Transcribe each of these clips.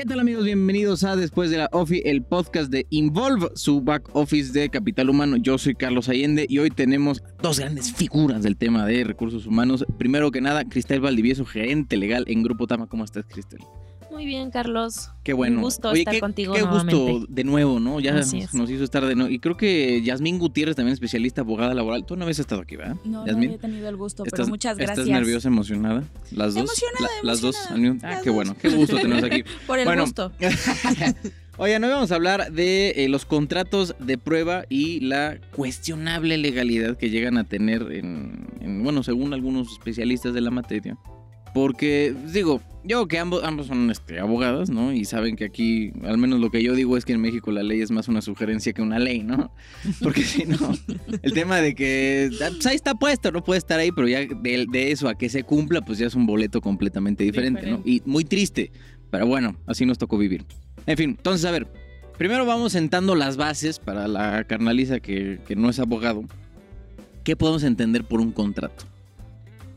¿Qué tal amigos? Bienvenidos a Después de la OFI, el podcast de Involve, su back office de capital humano. Yo soy Carlos Allende y hoy tenemos dos grandes figuras del tema de recursos humanos. Primero que nada, Cristel Valdivieso, gerente legal en Grupo Tama. ¿Cómo estás, Cristel? Muy bien, Carlos. Qué bueno. Un gusto Oye, estar qué, contigo qué nuevamente. gusto de nuevo, ¿no? Ya nos hizo estar de nuevo. Y creo que Yasmín Gutiérrez, también especialista abogada laboral. Tú no habías estado aquí, ¿verdad? No, no Yasmín. había tenido el gusto, pero ¿Estás- muchas gracias. ¿Estás nerviosa, emocionada? Las dos. Emocionada, las dos. emocionada. Ah, Las qué dos. bueno. Qué gusto tenerlos aquí. Por el Bueno, gusto. Oigan, hoy vamos a hablar de eh, los contratos de prueba y la cuestionable legalidad que llegan a tener en, en, bueno, según algunos especialistas de la materia. Porque, digo, yo que ambos, ambos son este, abogadas, ¿no? Y saben que aquí, al menos lo que yo digo es que en México la ley es más una sugerencia que una ley, ¿no? Porque si no, el tema de que, ah, pues ahí está puesto, no puede estar ahí, pero ya de, de eso a que se cumpla, pues ya es un boleto completamente diferente, ¿no? Diferente. Y muy triste, pero bueno, así nos tocó vivir. En fin, entonces, a ver, primero vamos sentando las bases para la carnaliza que, que no es abogado. ¿Qué podemos entender por un contrato?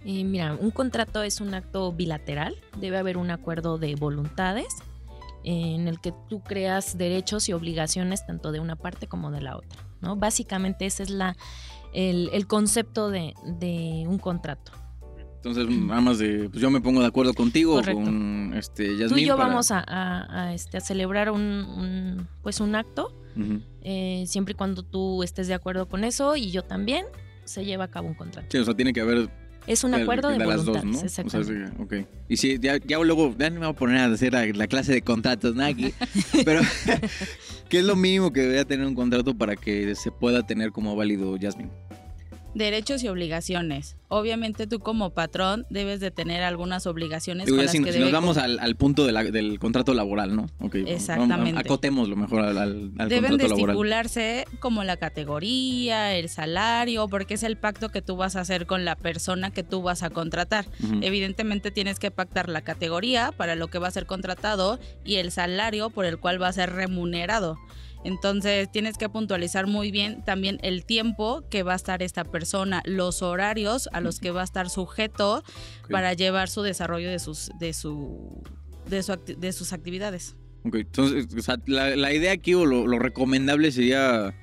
Mira, un contrato es un acto bilateral. Debe haber un acuerdo de voluntades eh, en el que tú creas derechos y obligaciones tanto de una parte como de la otra. ¿no? Básicamente ese es la, el, el concepto de, de un contrato. Entonces, nada más de, pues yo me pongo de acuerdo contigo, Correcto. con este, Yasmín. tú y yo para- vamos a, a- a, este, a celebrar un, un, pues un acto, eh, siempre y cuando tú estés de acuerdo con eso y yo también, se lleva a cabo un contrato. Sí, o sea, tiene que haber Es un acuerdo de, las dos, voluntades, ¿no? O sea, exactamente. sí, ok. Y sí, ya, ya luego, ya no me voy a poner a hacer la, la clase de contratos. Aquí. Pero, ¿qué es lo mínimo que debería tener un contrato para que se pueda tener como válido, Yasmín? Derechos y obligaciones. Obviamente tú como patrón debes de tener algunas obligaciones Digo, con ya las si, que si debe nos vamos al, al punto de la- del contrato laboral, ¿no? Exactamente. Acotémoslo mejor al, al, al Deben de laboral. estipularse como la categoría, el salario, porque es el pacto que tú vas a hacer con la persona que tú vas a contratar. Evidentemente tienes que pactar la categoría para lo que va a ser contratado y el salario por el cual va a ser remunerado. Entonces tienes que puntualizar muy bien también el tiempo que va a estar esta persona, los horarios a los que va a estar sujeto para llevar su desarrollo de sus de su de, su de sus actividades. Ok, entonces, o sea, la, la idea aquí o lo, lo recomendable sería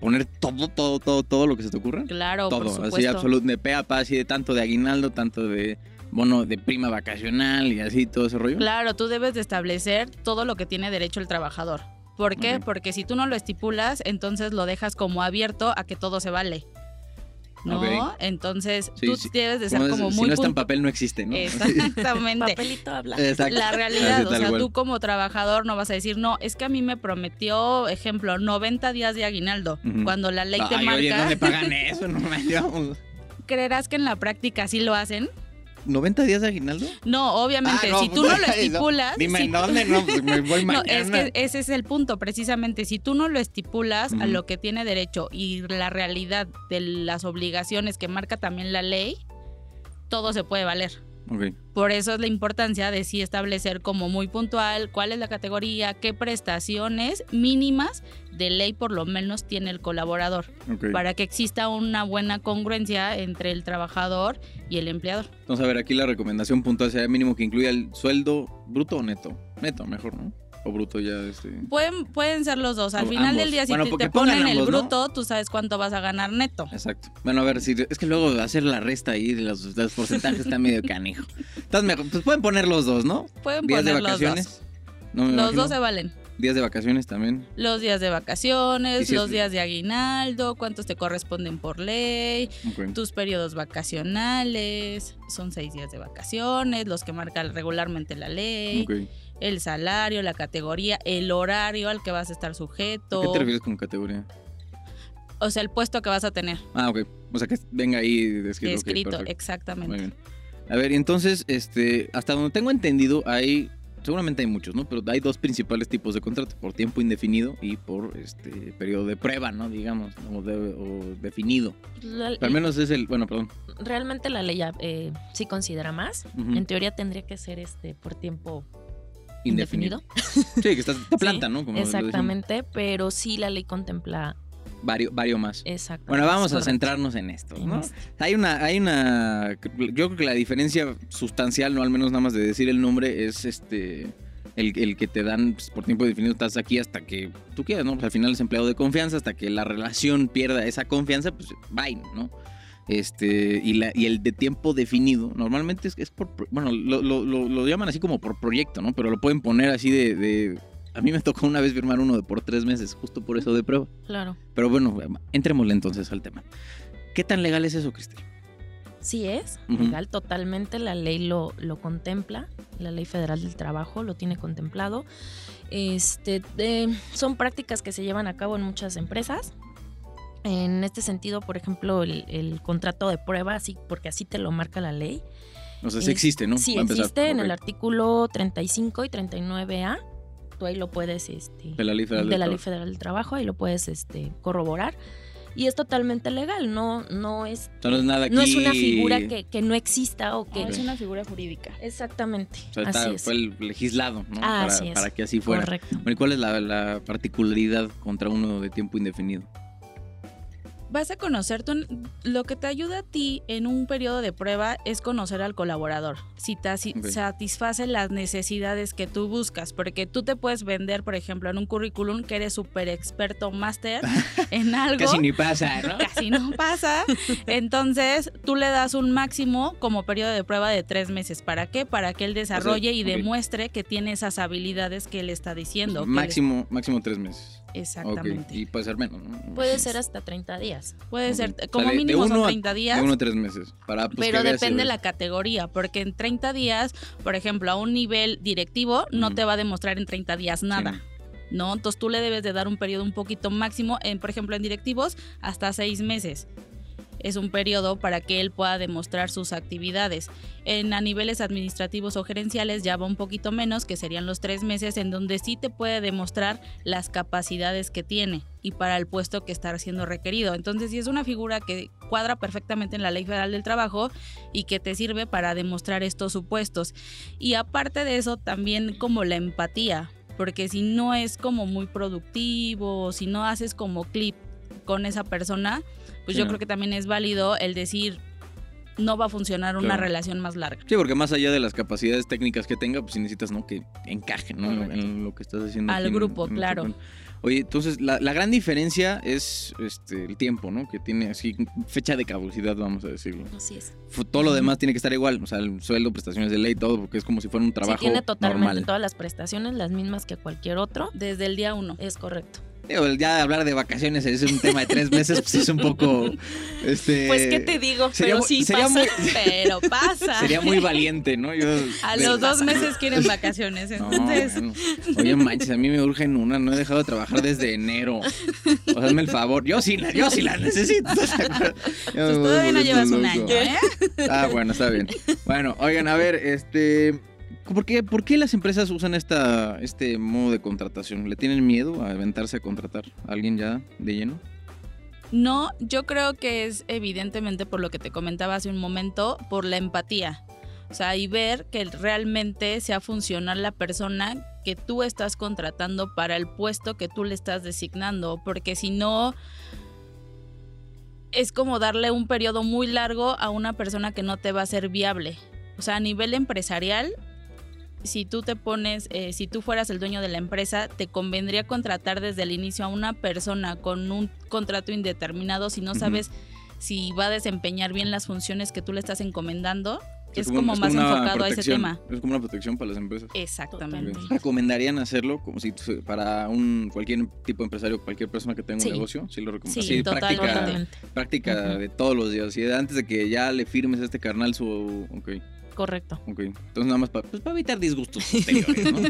poner todo, todo, todo, todo lo que se te ocurra. Claro, por todo, así absoluto, de pe a pa, así de tanto de aguinaldo, tanto de bono de prima vacacional y así todo ese rollo. Claro, tú debes de establecer todo lo que tiene derecho el trabajador. ¿Por qué? Porque si tú no lo estipulas, entonces lo dejas como abierto a que todo se vale. ¿No? Entonces Sí, tú sí. debes de ser Como es- como si muy no está en papel no existe, ¿no? Exactamente. Papelito habla. Exacto. La Así, realidad, o sea, cual. tú como trabajador no vas a decir, no, es que a mí me prometió, ejemplo, 90 días de aguinaldo, cuando la ley te Ay, oye, marca, ¿dónde pagan eso? No me digamos. ¿creerás que en la práctica sí lo hacen? ¿90 días de aguinaldo? No, obviamente, Ah, no, si tú pues, no lo estipulas, Dime si dónde, no, pues me voy No, mañana. es que ese es el punto, precisamente. Si tú no lo estipulas a lo que tiene derecho y la realidad de las obligaciones que marca también la ley, todo se puede valer. Ok. Por eso es la importancia de sí establecer como muy puntual cuál es la categoría, qué prestaciones mínimas de ley por lo menos tiene el colaborador, ok. para que exista una buena congruencia entre el trabajador y el empleador. Entonces, a ver, aquí la recomendación puntual sería mínimo que incluya el sueldo bruto o neto. Neto, mejor, ¿no? O bruto ya, este... Pueden, pueden ser los dos. Al O final ambos. del día, si Bueno, te, te ponen el ambos, ¿no? bruto, tú sabes cuánto vas a ganar neto. Exacto. Bueno, a ver, si es que luego hacer la resta ahí de los, de los porcentajes está medio canijo. Entonces, mejor- pues pueden poner los dos, ¿no? Pueden Días de poner los vacaciones. dos. No me Los dos se valen. Días de vacaciones también. Los días de vacaciones, si es- los días de aguinaldo, cuántos te corresponden por ley, tus periodos vacacionales, son seis días de vacaciones, los que marca regularmente la ley, Ok. El salario, la categoría, el horario al que vas a estar ¿A sujeto, qué te refieres con categoría? o sea, el puesto que vas a tener Ah, ok. O sea, que venga ahí descrito. ok, escrito, perfecto. exactamente. Muy bien. A ver, y entonces, este, hasta donde tengo entendido, hay, seguramente hay muchos, ¿no? Pero hay dos principales tipos de contrato, por tiempo indefinido y por este periodo de prueba, ¿no? Digamos, o, de- o definido. La- Pero al menos es el, bueno, perdón. realmente la ley eh, sí considera más. En teoría tendría que ser este por tiempo Indefinido. indefinido. Sí, que estás de planta, ¿no? Como. Exactamente, pero sí la ley contempla Vario, vario más. exacto. Bueno, vamos a centrarnos en esto, ¿no? Hay una, hay una, yo creo que la diferencia sustancial, no al menos nada más de decir el nombre, es este, el, el que te dan pues, por tiempo definido, estás aquí hasta que tú quieras, ¿no? Pues, al final es empleado de confianza, hasta que la relación pierda esa confianza, pues bye, ¿no? Este, y, la, y el de tiempo definido, normalmente es, es por, bueno, lo, lo- lo- lo llaman así como por proyecto, ¿no? Pero lo pueden poner así de, de- a mí me tocó una vez firmar uno de por tres meses, justo por eso de prueba. Claro. Pero bueno, entrémosle entonces al tema. ¿Qué tan legal es eso, Cristel? Sí es legal, totalmente. La ley lo, lo contempla. La ley federal del trabajo lo tiene contemplado. Este, son prácticas que se llevan a cabo en muchas empresas. En este sentido, por ejemplo, el, el contrato de prueba, así, porque así te lo marca la ley. O sea, sí Es- existe, ¿no? Sí, existe en Ok. el artículo 35 y 39A. Tú ahí lo puedes, este, De la ley federal de del la Ley Trabajo. Federal del Trabajo, ahí lo puedes este, corroborar. Y es totalmente legal, no, no es no es nada aquí. no es una figura que, que no exista o que... No, es una figura jurídica. Exactamente, O sea, está- así es. fue el legislado, ¿no? Ah, para, así es. para que así fuera. Correcto. Bueno, ¿y cuál es la, la particularidad contra uno de tiempo indefinido? Vas a conocer tu- lo que te ayuda a ti en un periodo de prueba es conocer al colaborador, si te satisface las necesidades que tú buscas, porque tú te puedes vender, por ejemplo, en un currículum que eres súper experto máster en algo. Casi ni pasa, ¿no? casi no pasa. Entonces, tú le das un máximo como periodo de prueba de tres meses. ¿Para qué? Para que él desarrolle y demuestre que tiene esas habilidades que él está diciendo. máximo, máximo tres meses. Exactamente. Y puede ser menos, ¿no? Puede ser hasta 30 días. Puede ser, como de- de mínimo son uno a- 30 días. De uno a tres meses. Para, pues, Pero depende ves. la categoría, porque en 30 días, por ejemplo, a un nivel directivo, no te va a demostrar en 30 días nada. Sí. ¿No? Entonces tú le debes de dar un periodo un poquito máximo, en, por ejemplo, en directivos, hasta seis meses. Es un periodo para que él pueda demostrar sus actividades. En a niveles administrativos o gerenciales ya va un poquito menos, que serían los tres meses, en donde sí te puede demostrar las capacidades que tiene y para el puesto que está siendo requerido. Entonces, sí es una figura que cuadra perfectamente en la Ley Federal del Trabajo y que te sirve para demostrar estos supuestos. Y aparte de eso, también como la empatía, porque si no es como muy productivo, si no haces como clip con esa persona, pues Sí, yo ¿no? creo que también es válido el decir no va a funcionar una Claro. relación más larga. Sí, porque más allá de las capacidades técnicas que tenga, pues sí necesitas, ¿no? Que encaje, ¿no? En, Correcto. en lo que estás haciendo. Al en- grupo, en claro. Oye, entonces la, la gran diferencia es este, el tiempo, ¿no? Que tiene así fecha de caducidad, vamos a decirlo. Así es. Todo lo demás tiene que estar igual, o sea, el sueldo, prestaciones de ley, todo, porque es como si fuera un trabajo sí, tiene totalmente normal. todas las prestaciones, las mismas que cualquier otro. Desde el día uno. Es correcto. Digo, ya hablar de vacaciones es un tema de tres meses, pues es un poco, este... Pues, ¿qué te digo? sería Pero sí pasa. muy- Pero pasa. Sería muy valiente, ¿no? Yo, A los dos meses quieren vacaciones, No, entonces bueno. Oye, manches, a mí me urgen una, no he dejado de trabajar desde enero. O hazme el favor. Yo sí la, yo sí la necesito. pues todavía no llevas un año, ¿eh? Ah, bueno, está bien. Bueno, oigan, a ver, este. ¿Por qué, por qué las empresas usan esta, este modo de contratación? ¿Le tienen miedo a aventarse a contratar a alguien ya de lleno? No, yo creo que es evidentemente por lo que te comentaba hace un momento, por la empatía. O sea, y ver que realmente sea funcional la persona que tú estás contratando para el puesto que tú le estás designando, porque si no es como darle un periodo muy largo a una persona que no te va a ser viable. O sea, a nivel empresarial, si tú te pones, eh, si tú fueras el dueño de la empresa, te convendría contratar desde el inicio a una persona con un contrato indeterminado si no sabes si va a desempeñar bien las funciones que tú le estás encomendando. Es, como más enfocado a ese tema. Es como una protección para las empresas. Exactamente. Totalmente. ¿Recomendarían hacerlo como si tu- para un cualquier tipo de empresario, cualquier persona que tenga Sí. un negocio? Sí, lo recomiendo. Sí, totalmente. práctica, práctica de todos los días. Y antes de que ya le firmes a este carnal su. Ok, Correcto. ok. Entonces, nada más para pues, para evitar disgustos posteriores, ¿no?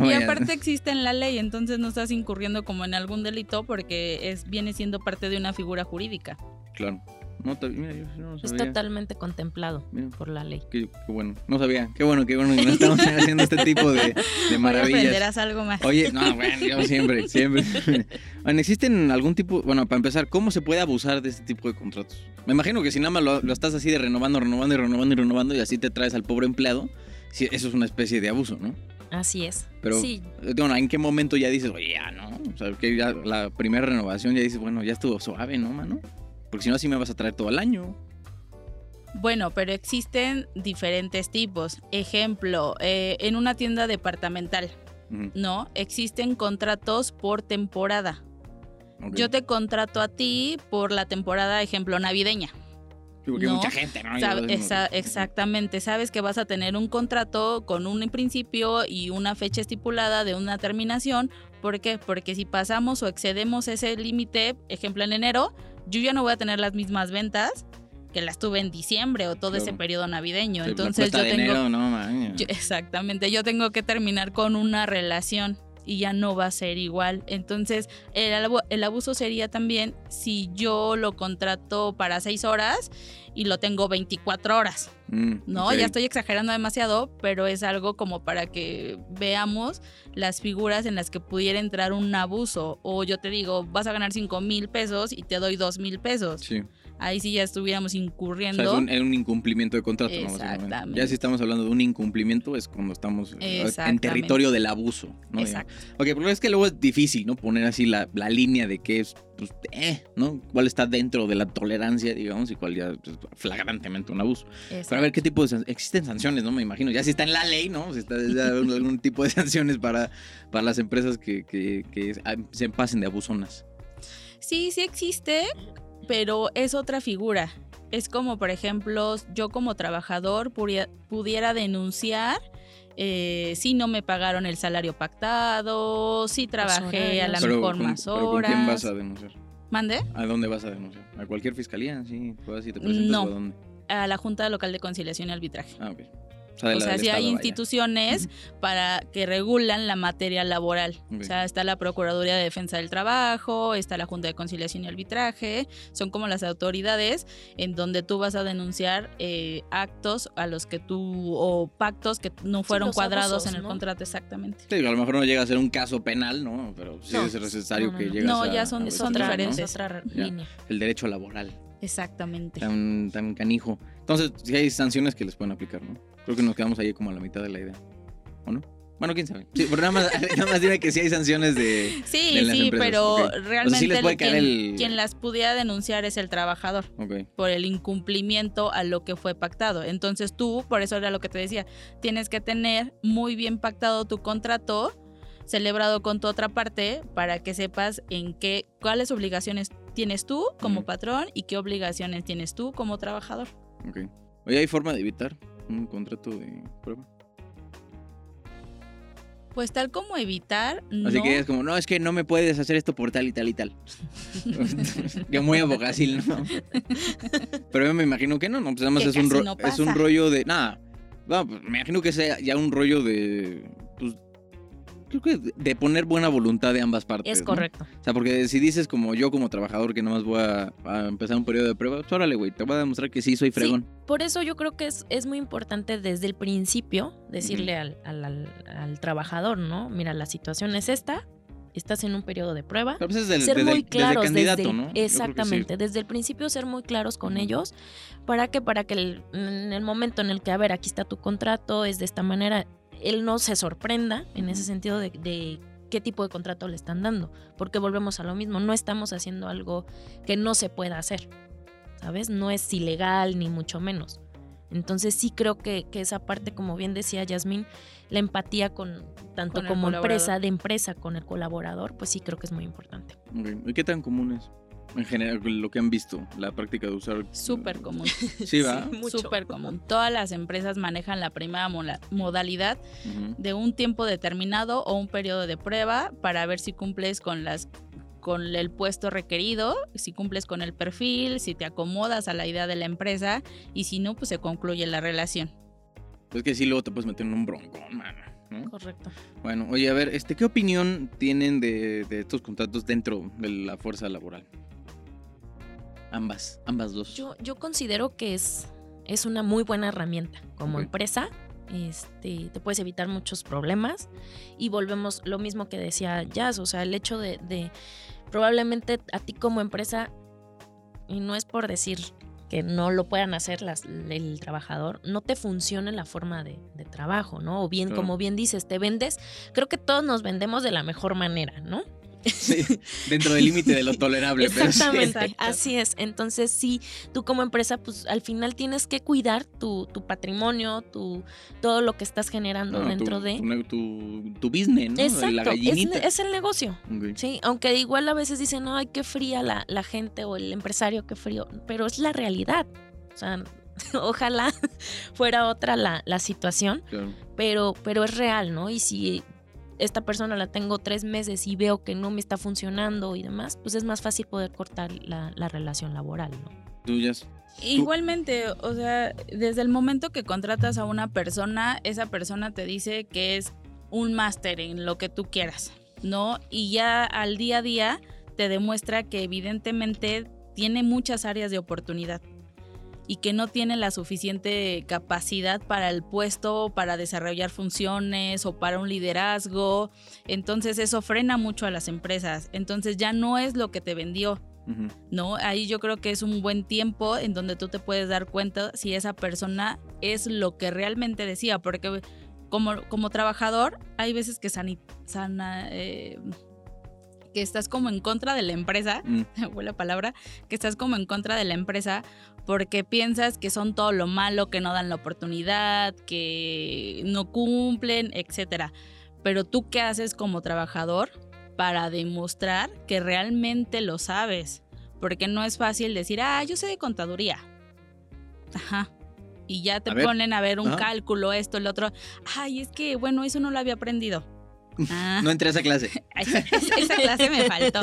No Y vayan- aparte existe en la ley, entonces no estás incurriendo como en algún delito porque es viene siendo parte de una figura jurídica. Claro. No, ta- mira, yo no Es totalmente contemplado Mira, por la ley. qué, qué bueno. No sabía. Qué bueno, qué bueno que no estamos haciendo este tipo de, de maravillas. aprenderás algo más. Oye, no, bueno, yo siempre, siempre. Bueno, ¿existen algún tipo, bueno, para empezar, cómo se puede abusar de este tipo de contratos? Me imagino que si nada más lo, lo estás así de renovando, renovando y renovando y renovando y así te traes al pobre empleado, sí, eso es una especie de abuso, ¿no? Así es. Pero, sí, eh, bueno, ¿en qué momento ya dices, oye, ya, no? O sea, que ya la primera renovación ya dices, bueno, ya estuvo suave, ¿no, mano? Porque si no, así me vas a traer todo el año. Bueno, pero existen diferentes tipos. Ejemplo, eh, en una tienda departamental, No, existen contratos por temporada. Yo te contrato a ti por la temporada, ejemplo, navideña. Sí, porque hay mucha gente, ¿no? Esa- exactamente, sabes que vas a tener un contrato con un principio y una fecha estipulada de una terminación. ¿Por qué? Porque si pasamos o excedemos ese límite, ejemplo en enero, yo ya no voy a tener las mismas ventas que las tuve en diciembre o todo ese periodo navideño. Sí, Entonces yo tengo enero, no, yo- exactamente, yo tengo que terminar con una relación y ya no va a ser igual. Entonces, el, abu- el abuso sería también si yo lo contrato para seis horas y lo tengo 24 horas. Mm, No, ya estoy exagerando demasiado, pero es algo como para que veamos las figuras en las que pudiera entrar un abuso. O yo te digo, vas a ganar 5 mil pesos y te doy 2 mil pesos. Sí. Ahí sí ya estuviéramos O sea, incurriendo. es un, es un incumplimiento de contrato, ¿no? Exactamente. Ya si estamos hablando de un incumplimiento es cuando estamos eh, en territorio del abuso, ¿no? Exacto. Ok, porque es que luego es difícil, ¿no? Poner así la, la línea de qué es, pues, eh, ¿no? Cuál está dentro de la tolerancia, digamos, y cuál ya es flagrantemente un abuso. Pero a ver, ¿qué tipo de san- existen sanciones, no? Me imagino. Ya si está en la ley, ¿no? Si está algún, algún tipo de sanciones para, para las empresas que, que, que se pasen de abusonas. Sí, sí existe, pero es otra figura. Es como, por ejemplo, yo como trabajador pudiera denunciar eh, si no me pagaron el salario pactado, si trabajé a la mejor con, más pero ¿con horas. quién vas a denunciar? ¿Mande? ¿A dónde vas a denunciar? ¿A cualquier fiscalía? Sí, así te presentas No. a dónde. A la Junta Local de Conciliación y Arbitraje. Ah, ok. O sea, O sea, sí hay vaya. instituciones para que regulan la materia laboral. O sea, está la Procuraduría de Defensa del Trabajo, está la Junta de Conciliación y Arbitraje, son como las autoridades en donde tú vas a denunciar eh, actos a los que tú, o pactos que no fueron cuadrados abusos, en el ¿no? contrato exactamente. Sí, a lo mejor no llega a ser un caso penal, ¿no? Pero sí No. es necesario No, no, que no. llegue No, a ya son- a son ¿no? diferentes. Es otra línea. El derecho laboral, Exactamente. tan, tan canijo. Entonces, sí hay sanciones que les pueden aplicar, ¿no? Creo que nos quedamos ahí como a la mitad de la idea. ¿O no? Bueno, quién sabe. Sí, pero nada más, nada más dime que sí hay sanciones de... Sí, de las sí, empresas, pero realmente les puede quien, caer el- quien las pudiera denunciar es el trabajador. Ok. por el incumplimiento a lo que fue pactado. Entonces tú, por eso era lo que te decía, tienes que tener muy bien pactado tu contrato, celebrado con tu otra parte, para que sepas en qué, cuáles obligaciones tienes tú como patrón y qué obligaciones tienes tú como trabajador. Ok. Oye, ¿hay forma de evitar un contrato de prueba? Pues tal como evitar, Así no. que es como, no, es que no me puedes hacer esto por tal y tal y tal. Yo muy abogacil, ¿no? Pero yo me imagino que no, no, pues además Que es un, no es un rollo de. Nada. No, pues me imagino que sea ya un rollo de. Pues. Creo que de poner buena voluntad de ambas partes. Es ¿no? correcto. O sea, porque si dices como yo como trabajador que nomás voy a, a empezar un periodo de prueba, pues órale, güey, te voy a demostrar que sí soy fregón. Por eso yo creo que es, es muy importante desde el principio decirle al, al- al- al trabajador, ¿no? Mira, la situación es esta, estás en un periodo de prueba. Pero pues es del, ser desde, muy desde claros candidato, desde el- ¿no? Sí. exactamente desde el principio ser muy claros con ellos para que para que el- en el momento en el que a ver aquí está tu contrato es de esta manera él no se sorprenda en ese sentido de, de qué tipo de contrato le están dando porque volvemos a lo mismo no estamos haciendo algo que no se pueda hacer sabes no es ilegal ni mucho menos entonces sí creo que, que esa parte como bien decía Yasmín la empatía con tanto Con como empresa de empresa con el colaborador pues sí creo que es muy importante. ¿Y qué tan común es? En general, lo que han visto, la práctica de usar. Súper común. Sí, va. mucho. Súper común. Todas las empresas manejan la primera modalidad de un tiempo determinado o un periodo de prueba para ver si cumples con las con el puesto requerido, si cumples con el perfil, si te acomodas a la idea de la empresa y si no, pues se concluye la relación. Es que sí, luego te puedes meter en un broncón, mano. ¿no? correcto Bueno, oye, a ver, este, ¿qué opinión tienen de, de estos contratos dentro de la fuerza laboral? Ambas, ambas dos. Yo, yo considero que es, es una muy buena herramienta como empresa. Este, te puedes evitar muchos problemas y volvemos lo mismo que decía Jazz, o sea, el hecho de, de probablemente a ti como empresa, y no es por decir que no lo puedan hacer las, el trabajador, no te funcione la forma de, de trabajo, ¿no? O bien, Claro. como bien dices, te vendes, creo que todos nos vendemos de la mejor manera, ¿no? Sí, dentro del límite de lo tolerable. pero sí. Exactamente, así es. Entonces, sí, tú como empresa, pues al final tienes que cuidar tu, tu patrimonio, tu, todo lo que estás generando No, dentro tu, de... Tu, ne- tu, tu business, ¿no? Exacto, La es, gallinita. es el negocio. Sí, aunque igual a veces dicen, ay, qué fría la, la gente o el empresario, qué frío, pero es la realidad. O sea, ojalá fuera otra la, la situación, Claro. pero, pero es real, ¿no? Y si esta persona la tengo tres meses y veo que no me está funcionando y demás, pues es más fácil poder cortar la, la relación laboral, ¿no? Tú ya. s- Igualmente, o sea, desde el momento que contratas a una persona, esa persona te dice que es un máster en lo que tú quieras, ¿no? Y ya al día a día te demuestra que evidentemente tiene muchas áreas de oportunidad y que no tiene la suficiente capacidad para el puesto, para desarrollar funciones o para un liderazgo. Entonces eso frena mucho a las empresas. Entonces ya no es lo que te vendió. ¿no? Ahí yo creo que es un buen tiempo en donde tú te puedes dar cuenta si esa persona es lo que realmente decía, porque como, como trabajador hay veces que sani- sana, eh, que estás como en contra de la empresa, Mm. la palabra, que estás como en contra de la empresa porque piensas que son todo lo malo, que no dan la oportunidad, que no cumplen, etcétera. Pero tú qué haces como trabajador para demostrar que realmente lo sabes, porque no es fácil decir, "Ah, yo sé de contaduría." Ajá. Y ya te A ponen a ver un Ajá. cálculo, esto, el otro. Ay, es que, bueno, eso no lo había aprendido. Ah. No entré a esa clase. Esa, clase me faltó.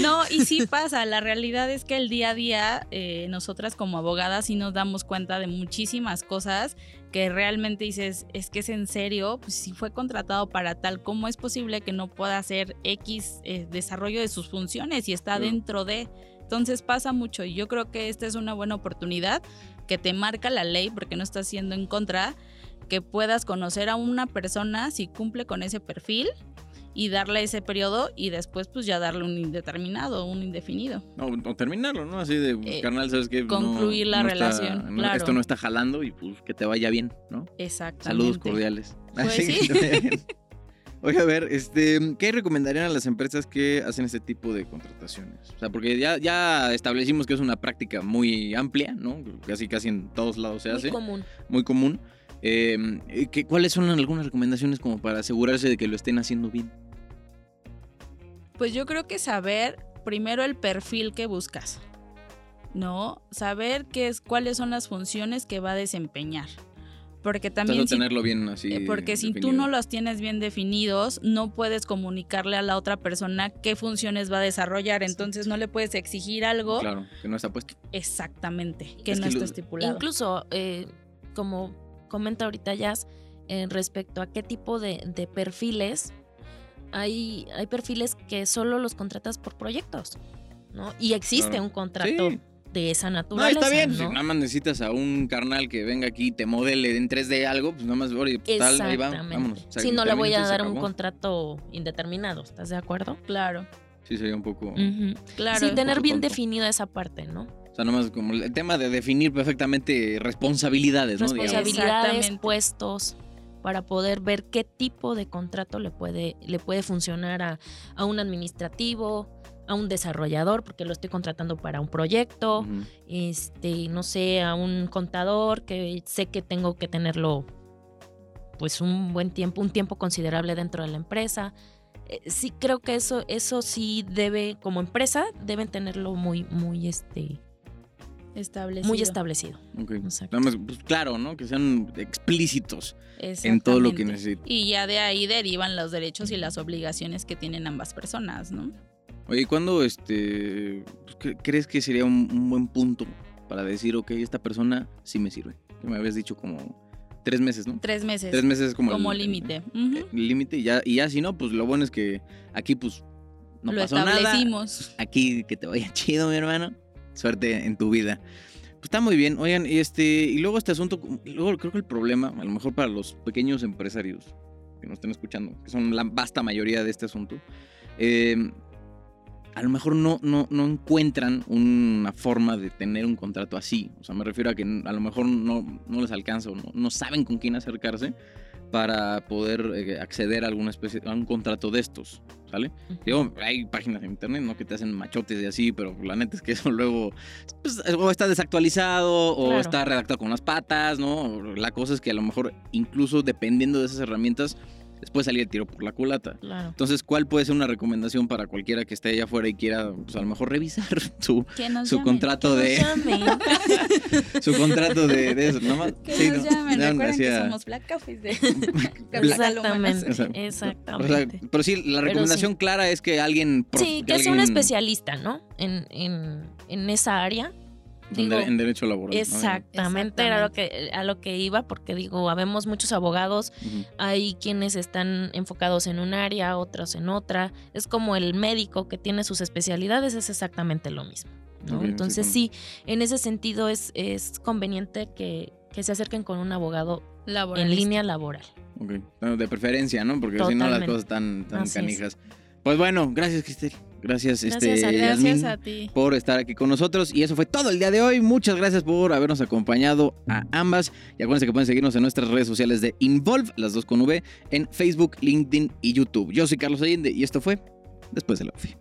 No, y sí pasa. La realidad es que el día a día, eh, nosotras como abogadas sí nos damos cuenta de muchísimas cosas que realmente dices, es que es en serio, pues si fue contratado para tal, ¿cómo es posible que no pueda hacer X eh, desarrollo de sus funciones y está dentro de? Entonces pasa mucho y yo creo que esta es una buena oportunidad que te marca la ley porque no estás siendo en contra, que puedas conocer a una persona si cumple con ese perfil y darle ese periodo y después pues ya darle un indeterminado, un indefinido. No, o terminarlo, ¿no? Así de, Eh, carnal, ¿sabes qué? No- concluir la no está- relación, no- claro. Esto no está jalando y pues que te vaya bien, ¿no? Exactamente. Saludos cordiales. Pues Así sí. que. Oye, a ver, este, ¿qué recomendarían a las empresas que hacen este tipo de contrataciones? O sea, porque ya, ya establecimos que es una práctica muy amplia, ¿no? Casi casi en todos lados se Muy hace, común. muy común. Eh, ¿qué- ¿Cuáles son algunas recomendaciones como para asegurarse de que lo estén haciendo bien? Pues yo creo que saber primero el perfil que buscas, ¿no? Saber qué es, cuáles son las funciones que va a desempeñar. Porque también si tenerlo bien así. Eh, Porque si tú no los tienes bien definidos, no puedes comunicarle a la otra persona qué funciones va a desarrollar. Entonces no le puedes exigir algo Claro, que no está puesto. exactamente que Es no que está lo- estipulado. Incluso, eh, como comenta ahorita Jazz, eh, respecto a qué tipo de, de perfiles, hay, hay perfiles que solo los contratas por proyectos, ¿no? Y existe Claro. un contrato Sí. de esa No, naturaleza. está bien. ¿no? Si nada más necesitas a un carnal que venga aquí y te modele en 3D algo, pues nada más, oye, pues tal, ahí va, vámonos. Si no le voy a dar un contrato indeterminado, ¿estás de acuerdo? Claro, Sí, sería un poco. Claro. Sí, tener bien tonto. definida esa parte, ¿no? O sea, nada más como el tema de definir perfectamente responsabilidades, ¿no? Responsabilidades, puestos, para poder ver qué tipo de contrato le puede, le puede funcionar a, a un administrativo, a un desarrollador, porque lo estoy contratando para un proyecto, este, no sé, a un contador que sé que tengo que tenerlo pues un buen tiempo, un tiempo considerable dentro de la empresa. Eh, sí creo que eso, eso sí debe, como empresa, deben tenerlo muy, muy, este, Establecido. muy establecido. Ok. Exacto. Nada más, pues claro, ¿no? Que sean explícitos en todo lo que necesitan. Y ya de ahí derivan los derechos y las obligaciones que tienen ambas personas, ¿no? Oye, ¿y ¿cuándo este, pues, cre- crees que sería un, un buen punto para decir, ok, esta persona sí me sirve? Que me habías dicho como tres meses, ¿no? Tres meses. Tres meses es como, como el- el- límite. Ujú. el límite y ya, y ya si no, pues lo bueno es que aquí pues no Lo pasó nada. establecimos. Aquí que te vaya chido, mi hermano. Suerte en tu vida. Pues está muy bien. Oigan, y este, y luego este asunto, luego creo que el problema, a lo mejor para los pequeños empresarios que nos estén escuchando, que son la vasta mayoría de este asunto, eh, a lo mejor no, no, no encuentran una forma de tener un contrato así. O sea, me refiero a que a lo mejor no, no les alcanza o no saben con quién acercarse para poder eh, acceder a alguna especie, a un contrato de estos, ¿sale? Digo, hay páginas en internet, ¿no? Que te hacen machotes y así, pero la neta es que eso luego pues, o está desactualizado o Claro. está redactado con unas patas, ¿no? La cosa es que a lo mejor, incluso dependiendo de esas herramientas, les puede salir el tiro por la culata. Claro. Entonces, ¿cuál puede ser una recomendación para cualquiera que esté allá afuera y quiera, pues a lo mejor revisar su, Que nos su contrato Que de su contrato de, de eso? Nada más- Que sí, nos ¿no? llamen. Ya Recuerden que hacía- somos Black Coffee de Exactamente. Exactamente. O sea, pero sí, la recomendación clara es que alguien... sí, que sea un especialista, ¿no? En, en, en esa área. En Digo, de- en derecho laboral. ¿no? Exactamente, era lo que, a lo que iba, porque digo, habemos muchos abogados, Ujú. hay quienes están enfocados en un área, otros en otra. Es como el médico que tiene sus especialidades, es exactamente lo mismo. ¿no? Ok, sí, Entonces como- sí, en ese sentido es, es conveniente que, que se acerquen con un abogado en línea laboral. Bueno, de preferencia, ¿no? Porque si no las cosas están tan es. canijas. Pues bueno, gracias Cristel. Gracias, Gracias este, a- Gracias a ti. por estar aquí con nosotros. Y eso fue todo el día de hoy. Muchas gracias por habernos acompañado a ambas. Y acuérdense que pueden seguirnos en nuestras redes sociales de Involve, las dos con V, en Facebook, LinkedIn y YouTube. Yo soy Carlos Allende y esto fue Después de la UFI.